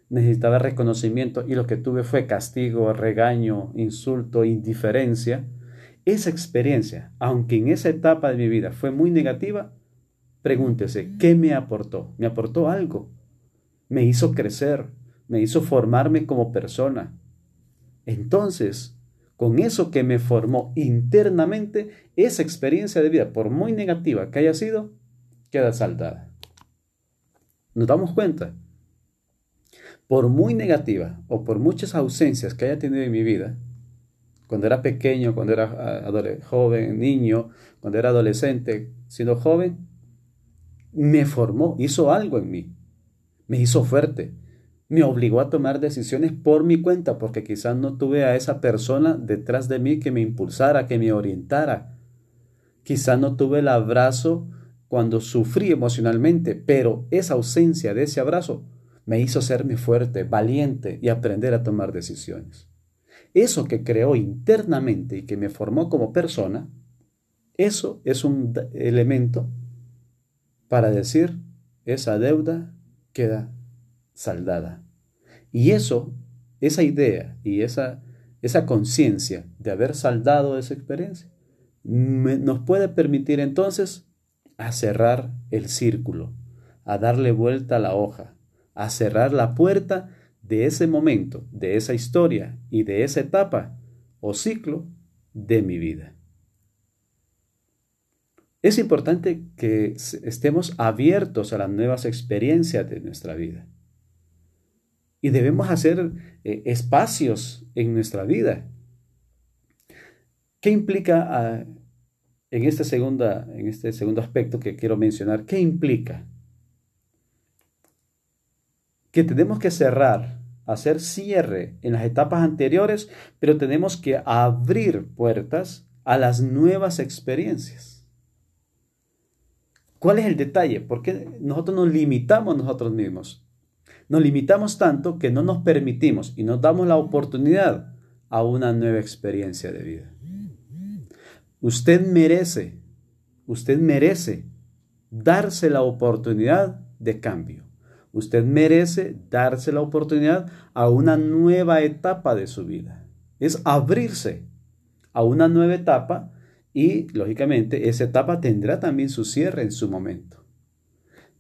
necesitaba reconocimiento y lo que tuve fue castigo, regaño, insulto, indiferencia. Esa experiencia, aunque en esa etapa de mi vida fue muy negativa, pregúntese, ¿qué me aportó? ¿Me aportó algo? ¿Me hizo crecer? ¿Me hizo formarme como persona? Entonces, con eso que me formó internamente, esa experiencia de vida, por muy negativa que haya sido, queda saldada. ¿Nos damos cuenta? Por muy negativa o por muchas ausencias que haya tenido en mi vida, cuando era pequeño, cuando era joven, niño, cuando era adolescente, siendo joven, me formó, hizo algo en mí, me hizo fuerte, me obligó a tomar decisiones por mi cuenta, porque quizás no tuve a esa persona detrás de mí que me impulsara, que me orientara. Quizás no tuve el abrazo cuando sufrí emocionalmente, pero esa ausencia de ese abrazo me hizo serme fuerte, valiente y aprender a tomar decisiones. Eso que creó internamente y que me formó como persona, eso es un elemento para decir, esa deuda queda saldada. Y eso, esa idea y esa, esa conciencia de haber saldado esa experiencia, nos puede permitir entonces a cerrar el círculo, a darle vuelta a la hoja, a cerrar la puerta de ese momento, de esa historia y de esa etapa o ciclo de mi vida. Es importante que estemos abiertos a las nuevas experiencias de nuestra vida y debemos hacer eh, espacios en nuestra vida. ¿Qué implica ah, en, en este segundo aspecto que quiero mencionar? ¿Qué implica? Que tenemos que cerrar, hacer cierre en las etapas anteriores, pero tenemos que abrir puertas a las nuevas experiencias. ¿Cuál es el detalle? Porque nosotros nos limitamos nosotros mismos. Nos limitamos tanto que no nos permitimos y nos damos la oportunidad a una nueva experiencia de vida. Usted merece, usted merece darse la oportunidad de cambio. Usted merece darse la oportunidad a una nueva etapa de su vida. Es abrirse a una nueva etapa y, lógicamente, esa etapa tendrá también su cierre en su momento.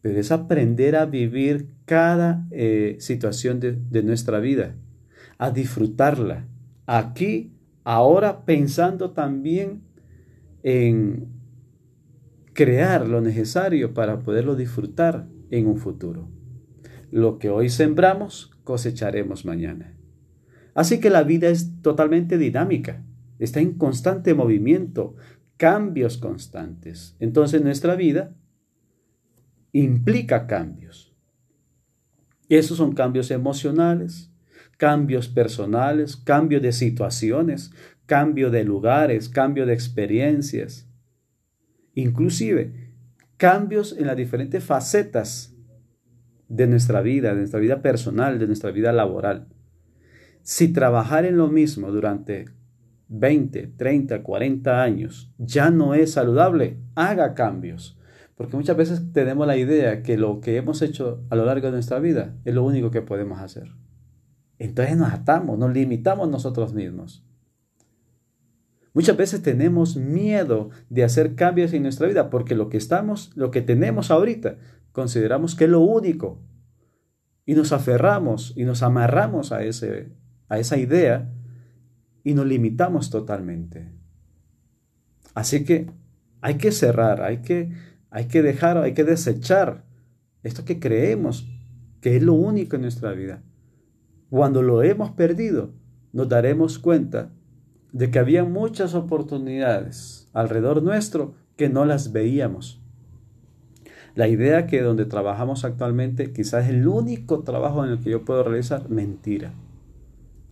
Pero es aprender a vivir cada eh, situación de, de nuestra vida, a disfrutarla, aquí, ahora, pensando también en crear lo necesario para poderlo disfrutar en un futuro. Lo que hoy sembramos, cosecharemos mañana. Así que la vida es totalmente dinámica, está en constante movimiento, cambios constantes. Entonces nuestra vida implica cambios. Esos son cambios emocionales, cambios personales, cambio de situaciones, cambio de lugares, cambio de experiencias, inclusive cambios en las diferentes facetas de nuestra vida, de nuestra vida personal, de nuestra vida laboral. Si trabajar en lo mismo durante 20, 30, 40 años ya no es saludable, haga cambios. Porque muchas veces tenemos la idea que lo que hemos hecho a lo largo de nuestra vida es lo único que podemos hacer. Entonces nos atamos, nos limitamos nosotros mismos. Muchas veces tenemos miedo de hacer cambios en nuestra vida porque lo que estamos, lo que tenemos ahorita, consideramos que es lo único. Y nos aferramos y nos amarramos a, ese, a esa idea y nos limitamos totalmente. Así que hay que cerrar, hay que, hay que dejar, hay que desechar esto que creemos que es lo único en nuestra vida. Cuando lo hemos perdido, nos daremos cuenta de que había muchas oportunidades alrededor nuestro que no las veíamos. La idea que donde trabajamos actualmente quizás es el único trabajo en el que yo puedo realizar, mentira.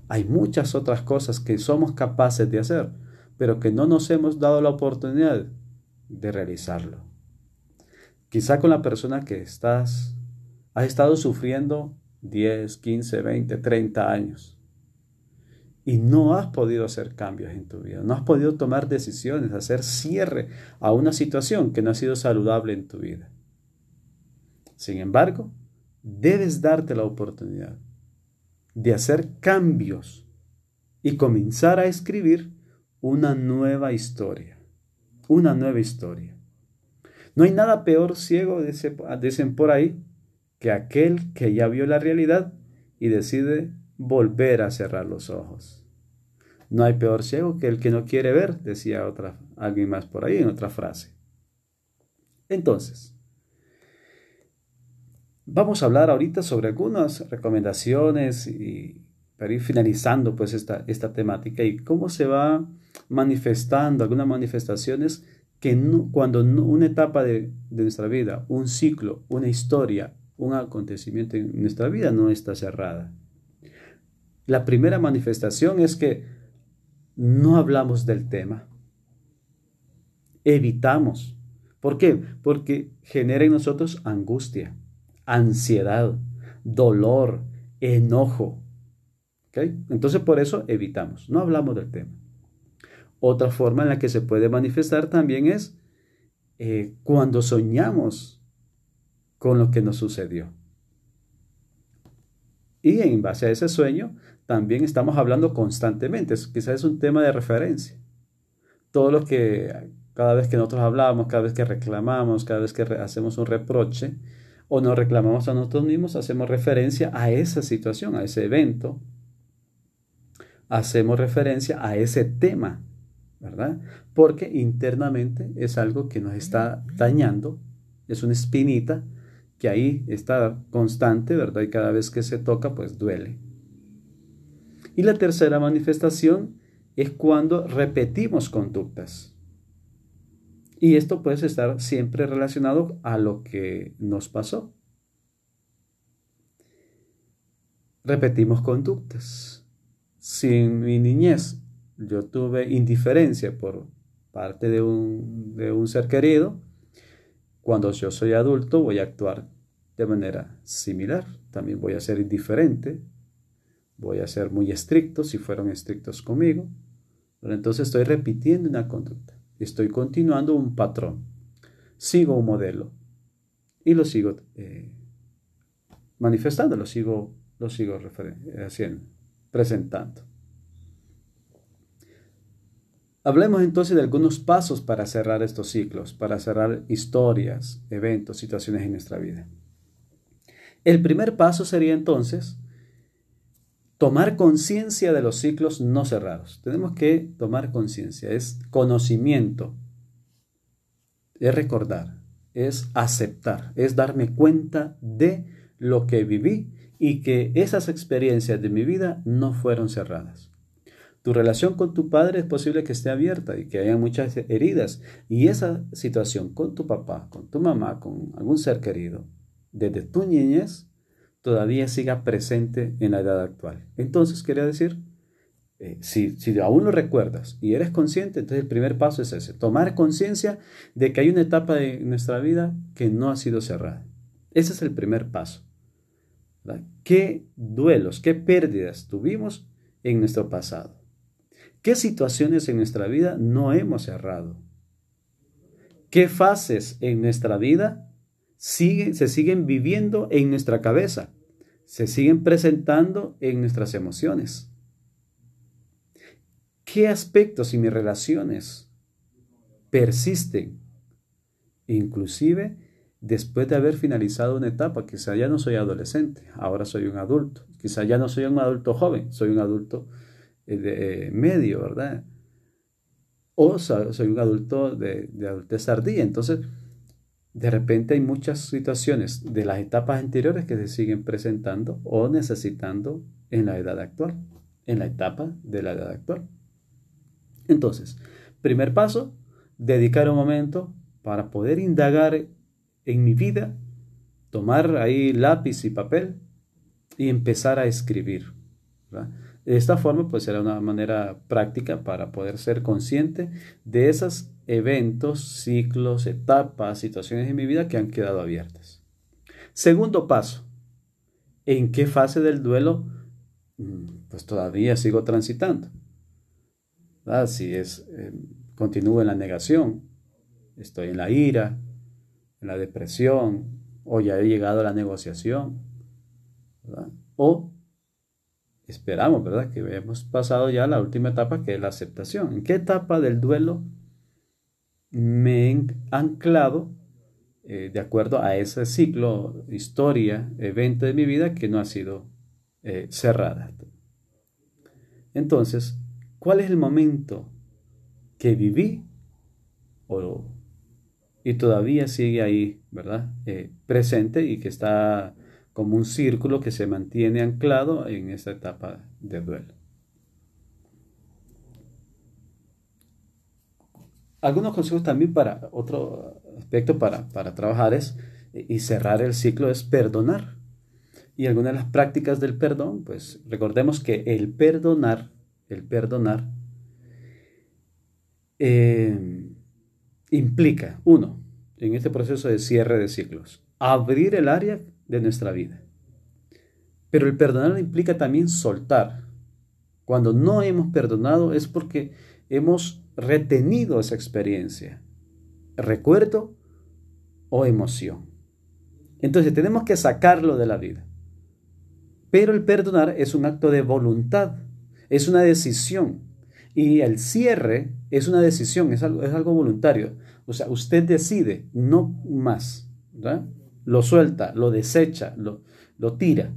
Hay muchas otras cosas que somos capaces de hacer, pero que no nos hemos dado la oportunidad de realizarlo. Quizá con la persona que estás, has estado sufriendo 10, 15, 20, 30 años y no has podido hacer cambios en tu vida, no has podido tomar decisiones, hacer cierre a una situación que no ha sido saludable en tu vida. Sin embargo, debes darte la oportunidad de hacer cambios y comenzar a escribir una nueva historia, una nueva historia. No hay nada peor ciego, dicen por ahí, que aquel que ya vio la realidad y decide volver a cerrar los ojos. No hay peor ciego que el que no quiere ver, decía otra, alguien más por ahí en otra frase. Entonces, vamos a hablar ahorita sobre algunas recomendaciones y para ir finalizando pues esta, esta temática y cómo se va manifestando algunas manifestaciones que cuando una etapa de, de nuestra vida, un ciclo, una historia, un acontecimiento en nuestra vida no está cerrada. La primera manifestación es que no hablamos del tema. Evitamos. ¿Por qué? Porque genera en nosotros angustia, ansiedad, dolor, enojo. Entonces por eso evitamos, no hablamos del tema. Otra forma en la que se puede manifestar también es eh, cuando soñamos con lo que nos sucedió. Y en base a ese sueño, también estamos hablando constantemente. Quizás es un tema de referencia. Todo lo que cada vez que nosotros hablamos, cada vez que reclamamos, cada vez que hacemos un reproche o nos reclamamos a nosotros mismos, hacemos referencia a esa situación, a ese evento. Hacemos referencia a ese tema, ¿verdad? Porque internamente es algo que nos está dañando, es una espinita que ahí está constante, ¿verdad? Y cada vez que se toca, pues duele. Y la tercera manifestación es cuando repetimos conductas. Y esto puede estar siempre relacionado a lo que nos pasó. Repetimos conductas. Si en mi niñez yo tuve indiferencia por parte de un, de un ser querido, cuando yo soy adulto voy a actuar de manera similar. También voy a ser indiferente, voy a ser muy estricto si fueron estrictos conmigo. Pero entonces estoy repitiendo una conducta, estoy continuando un patrón, sigo un modelo, y lo sigo eh, manifestando, lo sigo, lo sigo haciendo, presentando. Hablemos entonces de algunos pasos para cerrar estos ciclos, para cerrar historias, eventos, situaciones en nuestra vida. El primer paso sería entonces tomar conciencia de los ciclos no cerrados. Tenemos que tomar conciencia, es conocimiento, es recordar, es aceptar, es darme cuenta de lo que viví y que esas experiencias de mi vida no fueron cerradas. Tu relación con tu padre es posible que esté abierta y que haya muchas heridas. Y esa situación con tu papá, con tu mamá, con algún ser querido, desde tu niñez, todavía siga presente en la edad actual. Entonces, quería decir, eh, si, aún lo recuerdas y eres consciente, entonces el primer paso es ese, tomar conciencia de que hay una etapa de nuestra vida que no ha sido cerrada. Ese es el primer paso. ¿Qué duelos, qué pérdidas tuvimos en nuestro pasado? ¿Qué situaciones en nuestra vida no hemos cerrado? ¿Qué fases en nuestra vida se siguen viviendo en nuestra cabeza? Se siguen presentando en nuestras emociones. ¿Qué aspectos y mis relaciones persisten? Inclusive después de haber finalizado una etapa, quizá ya no soy adolescente, ahora soy un adulto, quizá ya no soy un adulto joven, soy un adulto eh, de, medio, ¿verdad? O soy un adulto de, de adultez. Entonces, de repente hay muchas situaciones de las etapas anteriores que se siguen presentando o necesitando en la edad actual, en la etapa de la edad actual. Entonces, primer paso, dedicar un momento para poder indagar en mi vida, tomar ahí lápiz y papel y empezar a escribir. ¿verdad? De esta forma, pues será una manera práctica para poder ser consciente de esos eventos, ciclos, etapas, situaciones en mi vida que han quedado abiertas. Segundo paso, ¿en qué fase del duelo mm, pues todavía sigo transitando? Si es, eh, continúo en la negación, estoy en la ira, en la depresión, o ya he llegado a la negociación, o esperamos, ¿verdad? Que hemos pasado ya la última etapa, que es la aceptación. ¿En qué etapa del duelo me he anclado eh, de acuerdo a ese ciclo, historia, evento de mi vida que no ha sido eh, cerrada? Entonces, ¿cuál es el momento que viví y todavía sigue ahí, ¿verdad? Eh, presente y que está como un círculo que se mantiene anclado en esa etapa de duelo. Algunos consejos también para otro aspecto para, para trabajar es y cerrar el ciclo es perdonar. Y algunas de las prácticas del perdón, pues recordemos que el perdonar, el perdonar, eh, implica, uno, en este proceso de cierre de ciclos, abrir el área de nuestra vida. Pero el perdonar implica también soltar. Cuando no hemos perdonado es porque hemos retenido esa experiencia, recuerdo o emoción. Entonces tenemos que sacarlo de la vida. Pero el perdonar es un acto de voluntad, es una decisión. Y el cierre es una decisión, es algo, es algo voluntario. O sea, usted decide, no más. ¿verdad? Lo suelta, lo desecha, lo, lo tira.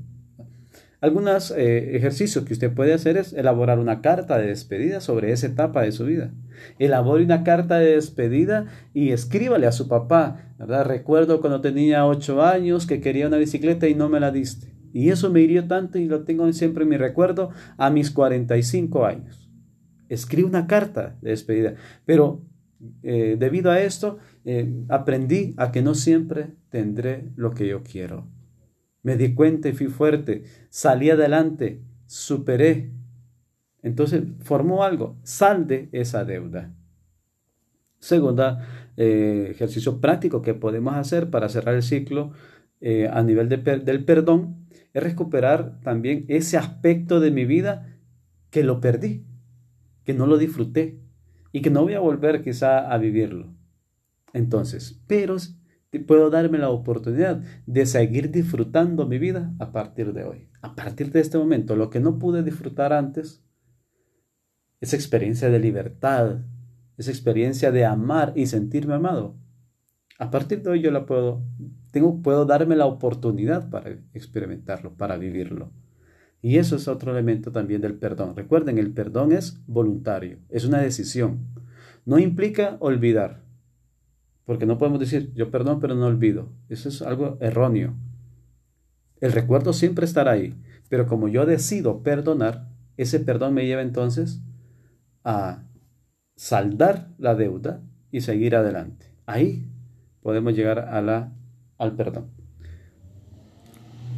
Algunos eh, ejercicios que usted puede hacer es elaborar una carta de despedida sobre esa etapa de su vida. Elabore una carta de despedida y escríbale a su papá. ¿verdad? Recuerdo cuando tenía ocho años que quería una bicicleta y no me la diste. Y eso me hirió tanto y lo tengo siempre en mi recuerdo a mis 45 años. Escribe una carta de despedida. Pero eh, debido a esto, eh, aprendí a que no siempre tendré lo que yo quiero. Me di cuenta y fui fuerte, salí adelante, superé. Entonces formó algo, sal de esa deuda. Segunda, eh, ejercicio práctico que podemos hacer para cerrar el ciclo a nivel del perdón es recuperar también ese aspecto de mi vida que lo perdí, que no lo disfruté, y que no voy a volver quizá a vivirlo. Entonces, pero puedo darme la oportunidad de seguir disfrutando mi vida a partir de hoy. A partir de este momento, lo que no pude disfrutar antes, esa experiencia de libertad, esa experiencia de amar y sentirme amado, a partir de hoy yo la puedo, tengo, puedo darme la oportunidad para experimentarlo, para vivirlo. Y eso es otro elemento también del perdón. Recuerden, el perdón es voluntario, es una decisión. No implica olvidar, porque no podemos decir yo perdón pero no olvido. Eso es algo erróneo. El recuerdo siempre estará ahí, pero como yo decido perdonar, ese perdón me lleva entonces a saldar la deuda y seguir adelante. Ahí podemos llegar a la, al perdón.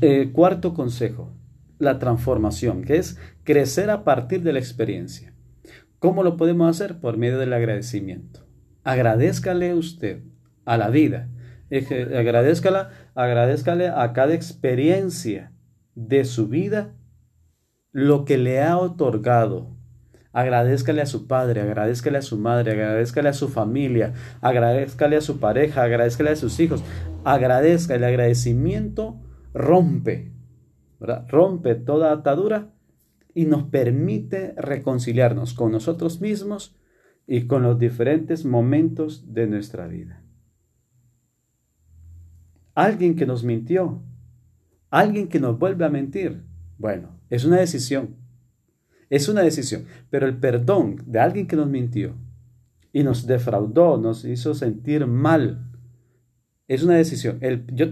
Eh, cuarto consejo, la transformación, que es crecer a partir de la experiencia. ¿Cómo lo podemos hacer? Por medio del agradecimiento. Agradezcale usted a la vida. Agradezcala, agradezcale a cada experiencia de su vida lo que le ha otorgado, Agradezcale a su padre, agradezcale a su madre, agradezcale a su familia, agradezcale a su pareja, agradezcale a sus hijos. Agradezca, el agradecimiento rompe, rompe toda atadura y nos permite reconciliarnos con nosotros mismos y con los diferentes momentos de nuestra vida. Alguien que nos mintió, alguien que nos vuelve a mentir, bueno, es una decisión. Es una decisión, pero el perdón de alguien que nos mintió y nos defraudó, nos hizo sentir mal, es una decisión. El, yo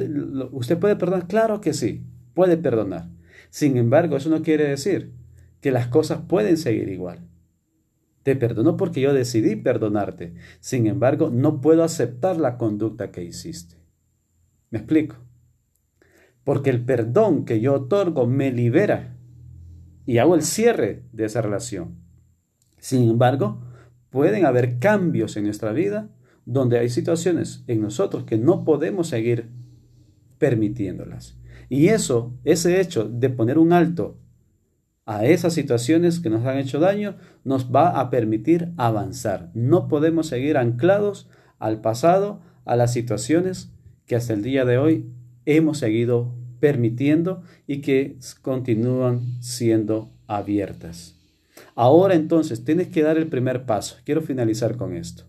¿Usted puede perdonar? Claro que sí, puede perdonar. Sin embargo, eso no quiere decir que las cosas pueden seguir igual. Te perdono porque yo decidí perdonarte. Sin embargo, no puedo aceptar la conducta que hiciste. ¿Me explico? Porque el perdón que yo otorgo me libera y hago el cierre de esa relación. Sin embargo, pueden haber cambios en nuestra vida donde hay situaciones en nosotros que no podemos seguir permitiéndolas. Y eso, ese hecho de poner un alto a esas situaciones que nos han hecho daño, nos va a permitir avanzar. No podemos seguir anclados al pasado, a las situaciones que hasta el día de hoy hemos seguido permitiendo y que continúan siendo abiertas. Ahora entonces tienes que dar el primer paso. Quiero finalizar con esto.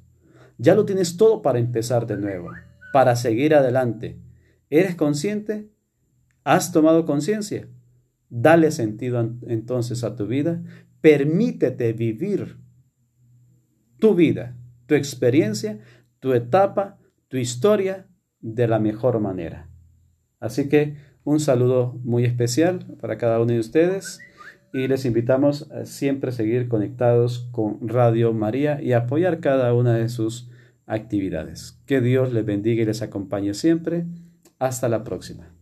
Ya lo tienes todo para empezar de nuevo, para seguir adelante. ¿Eres consciente? ¿Has tomado conciencia? Dale sentido entonces a tu vida. Permítete vivir tu vida, tu experiencia, tu etapa, tu historia de la mejor manera. Así que un saludo muy especial para cada uno de ustedes y les invitamos a siempre seguir conectados con Radio María y apoyar cada una de sus actividades. Que Dios les bendiga y les acompañe siempre. Hasta la próxima.